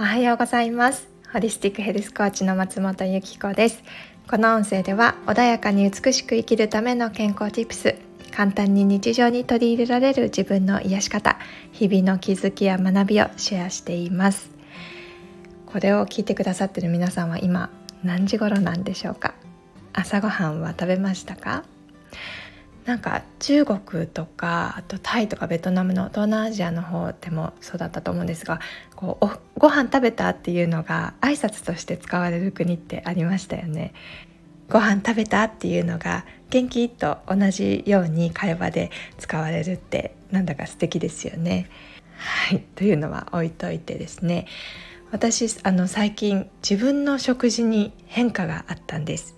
おはようございます。ホリスティックヘルスコーチの松本由紀子です。この音声では穏やかに美しく生きるための健康ティプス簡単に日常に取り入れられる自分の癒し方日々の気づきや学びをシェアしています。これを聞いてくださってる皆さんは今何時頃なんでしょうか？朝ごはんは食べましたか？なんか中国とかあとタイとかベトナムの東南アジアの方でもそうだったと思うんですがこうおご飯食べたっていうのが挨拶として使われる国ってありましたよね。ご飯食べたっていうのが元気と同じように会話で使われるってなんだか素敵ですよね。はいというのは置いといてですね私あの最近自分の食事に変化があったんです。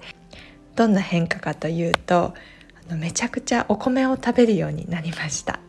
どんな変化かというとめちゃくちゃお米を食べるようになりました。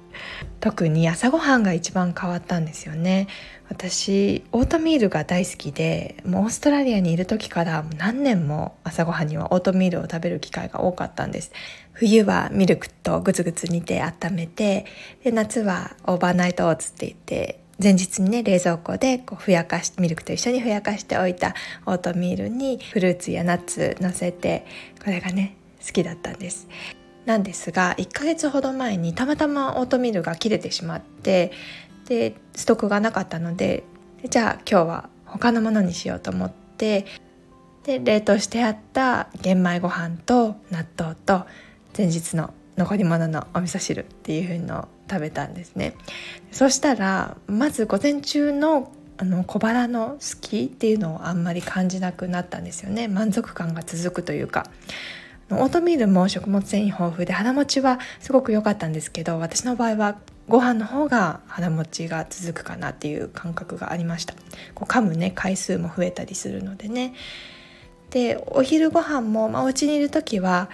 特に朝ごはんが一番変わったんですよね。私オートミールが大好きでもうオーストラリアにいる時から何年も朝ごはんにはオートミールを食べる機会が多かったんです。冬はミルクとグツグツ煮て温めてで夏は overnight oats って言って前日にね冷蔵庫でこうふやかしミルクと一緒にふやかしておいたオートミールにフルーツやナッツ乗せてこれがね好きだったんです。なんですが1ヶ月ほど前にたまたまオートミールが切れてしまってでストックがなかったのでじゃあ今日は他のものにしようと思ってで冷凍してあった玄米ご飯と納豆と前日の残り物のお味噌汁っていう風のを食べたんですね。そしたらまず午前中のあの小腹の好きっていうのをあんまり感じなくなったんですよね。満足感が続くというか。オートミールも食物繊維豊富で腹持ちはすごく良かったんですけど私の場合はご飯の方が腹持ちが続くかなっていう感覚がありました。こう噛むね回数も増えたりするのでね。でお昼ご飯も、まあ、お家にいる時は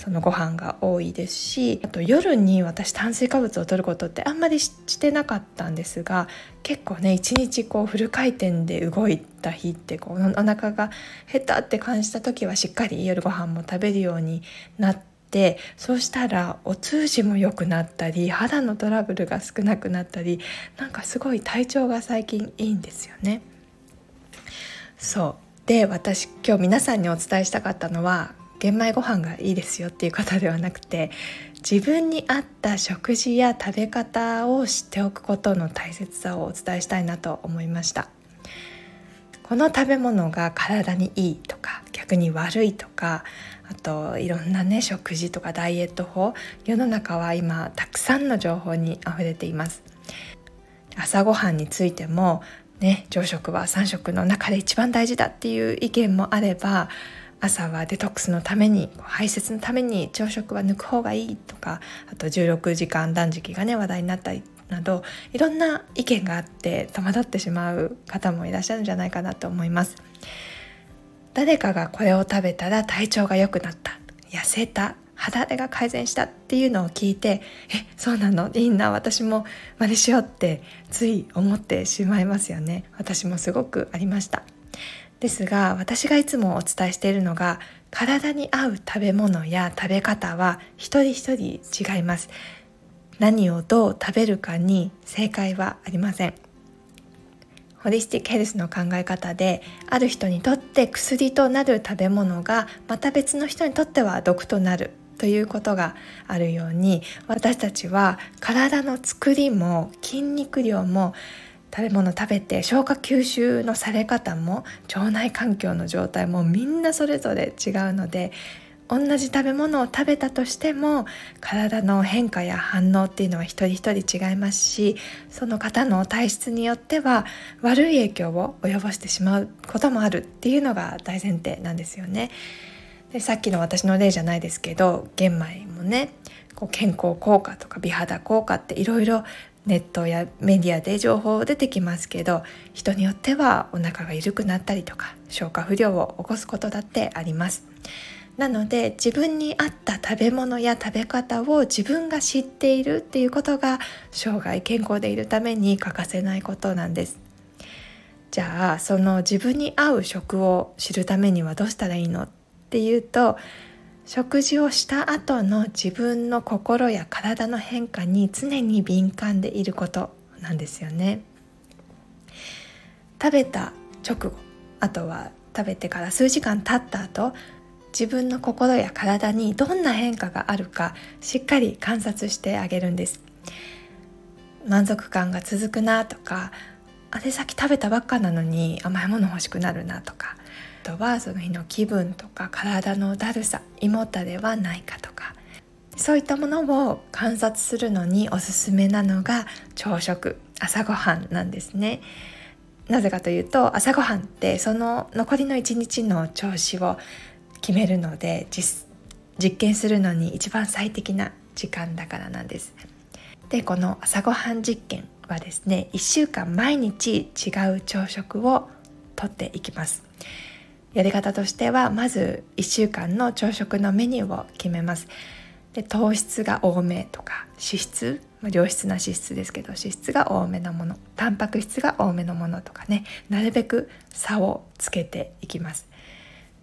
そのご飯が多いですしあと夜に私炭水化物を摂ることってあんまりしてなかったんですが結構ね一日こうフル回転で動いた日ってこうお腹が減ったって感じた時はしっかり夜ご飯も食べるようになってそうしたらお通じも良くなったり肌のトラブルが少なくなったりなんかすごい体調が最近いいんですよね。そうで私今日皆さんにお伝えしたかったのは玄米ご飯がいいですよっていう方ではなくて自分に合った食事や食べ方を知っておくことの大切さをお伝えしたいなと思いました。この食べ物が体にいいとか逆に悪いとかあといろんなね食事とかダイエット法世の中は今たくさんの情報にあふれています。朝ごはんについてもね朝食は3食の中で一番大事だっていう意見もあれば朝はデトックスのために排泄のために朝食は抜く方がいいとかあと16時間断食がね話題になったりなどいろんな意見があって戸惑ってしまう方もいらっしゃるんじゃないかなと思います。誰かがこれを食べたら体調が良くなった。痩せた。肌荒れが改善したっていうのを聞いてえそうなの？いいな。私も真似しようってつい思ってしまいますよね。私もすごくありました。ですが私がいつもお伝えしているのが体に合う食べ物や食べ方は一人一人違います。何をどう食べるかに正解はありません。ホリスティックヘルスの考え方である人にとって薬となる食べ物がまた別の人にとっては毒となるということがあるように私たちは体の作りも筋肉量も食べ物食べて消化吸収のされ方も腸内環境の状態もみんなそれぞれ違うので同じ食べ物を食べたとしても体の変化や反応っていうのは一人一人違いますしその方の体質によっては悪い影響を及ぼしてしまうこともあるっていうのが大前提なんですよね。でさっきの私の例じゃないですけど玄米もねこう健康効果とか美肌効果っていろいろネットやメディアで情報出てきますけど人によってはお腹が緩くなったりとか消化不良を起こすことだってあります。なので自分に合った食べ物や食べ方を自分が知っているっていうことが生涯健康でいるために欠かせないことなんです。じゃあその自分に合う食を知るためにはどうしたらいいの？っていうと食事をした後の自分の心や体の変化に常に敏感でいることなんですよね。食べた直後あとは食べてから数時間経った後自分の心や体にどんな変化があるかしっかり観察してあげるんです満足感が続くなとかあれさっき食べたばっかなのに甘いもの欲しくなるなとかとはその日の気分とか体のだるさ胃もたれはないかとかそういったものを観察するのにおすすめなのが朝食朝ごはんなんですね。なぜかというと朝ごはんってその残りの一日の調子を決めるので実験するのに一番最適な時間だからなんです。でこの朝ごはん実験はですね1週間毎日違う朝食をとっていきます。やり方としてはまず1週間の朝食のメニューを決めます。で糖質が多めとか脂質、ま、良質な脂質ですけど脂質が多めのものタンパク質が多めのものとかねなるべく差をつけていきます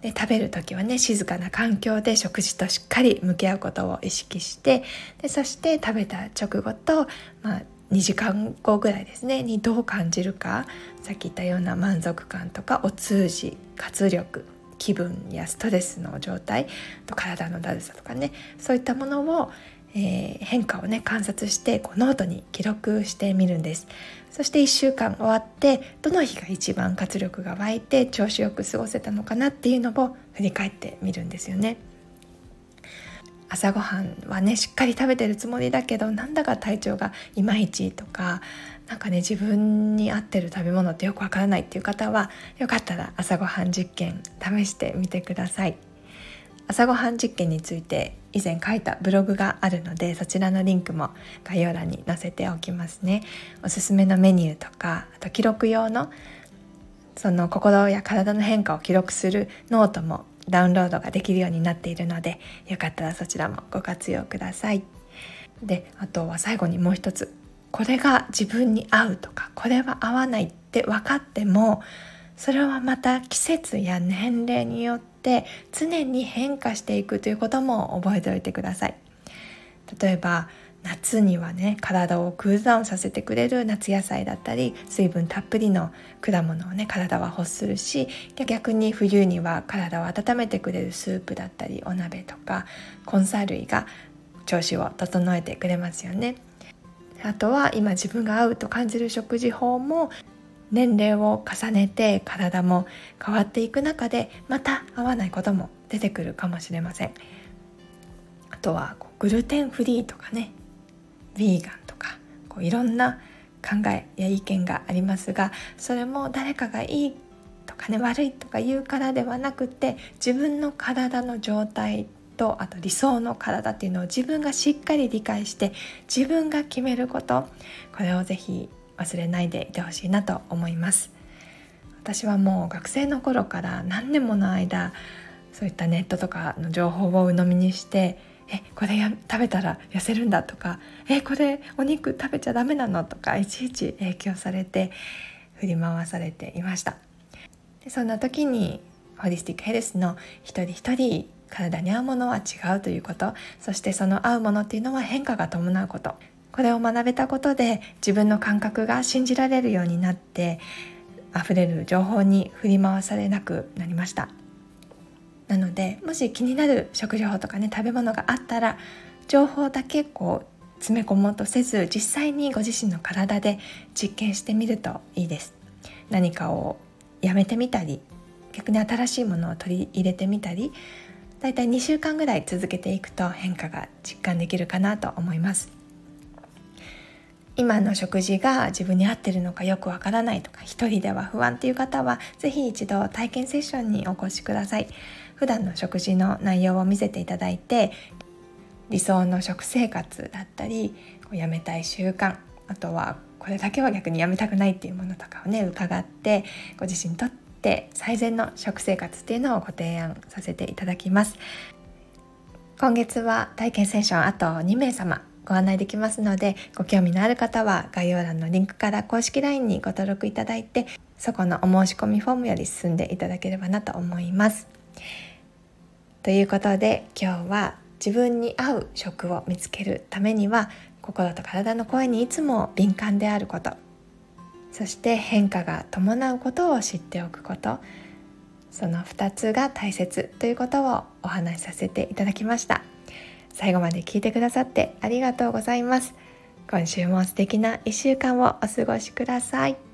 で食べる時はね静かな環境で食事としっかり向き合うことを意識してでそして食べた直後と、まあ、2時間後ぐらいですねにどう感じるかさっき言ったような満足感とかお通じ活力気分やストレスの状態と体のだるさとかねそういったものを、えー、変化をね観察してこうノートに記録してみるんですそして1週間終わってどの日が一番活力が湧いて調子よく過ごせたのかなっていうのを振り返ってみるんですよね。朝ごはんはねしっかり食べてるつもりだけどなんだか体調がいまいちとかなんかね自分に合ってる食べ物ってよくわからないっていう方はよかったら朝ごはん実験試してみてください。朝ごはん実験について以前書いたブログがあるのでそちらのリンクも概要欄に載せておきますね。おすすめのメニューとかあと記録用のその心や体の変化を記録するノートもダウンロードができるようになっているのでよかったらそちらもご活用ください。であとは最後にもう一つ。これが自分に合うとかこれは合わないって分かってもそれはまた季節や年齢によって常に変化していくということも覚えておいてください。例えば夏にはね体をクールダウンさせてくれる夏野菜だったり水分たっぷりの果物をね体は欲するし逆に冬には体を温めてくれるスープだったりお鍋とか根菜類が調子を整えてくれますよね。あとは今自分が合うと感じる食事法も年齢を重ねて体も変わっていく中でまた合わないことも出てくるかもしれません。あとはグルテンフリーとかねヴィーガンとかこういろんな考えや意見がありますがそれも誰かがいいとかね悪いとか言うからではなくて自分の体の状態とあと理想の体っていうのを自分がしっかり理解して自分が決めることこれをぜひ忘れないでいてほしいなと思います。私はもう学生の頃から何年もの間そういったネットとかの情報を鵜呑みにしてえこれや食べたら痩せるんだとかえこれお肉食べちゃダメなの？とかいちいち影響されて振り回されていました。でそんな時にホリスティックヘルスの一人一人体に合うものは違うということ。そしてその合うものっていうのは変化が伴うこと。これを学べたことで自分の感覚が信じられるようになって溢れる情報に振り回されなくなりました。なのでもし気になる食事法とかね食べ物があったら情報だけこう詰め込もうとせず実際にご自身の体で実験してみるといいです。何かをやめてみたり逆に新しいものを取り入れてみたりだいたい2週間ぐらい続けていくと変化が実感できるかなと思います。今の食事が自分に合ってるのかよくわからないとか一人では不安っていう方は是非一度体験セッションにお越しください。普段の食事の内容を見せていただいて理想の食生活だったりやめたい習慣あとはこれだけは逆にやめたくないっていうものとかをね伺ってご自身にとって最善の食生活っていうのをご提案させていただきます。今月は体験セッションあと2名様ご案内できますのでご興味のある方は概要欄のリンクから公式 LINE にご登録いただいてそこのお申し込みフォームより進んでいただければなと思います。ということで今日は自分に合う食を見つけるためには心と体の声にいつも敏感であること。そして変化が伴うことを知っておくこと。その2つが大切ということをお話しさせていただきました。最後まで聞いてくださってありがとうございます。今週も素敵な1週間をお過ごしください。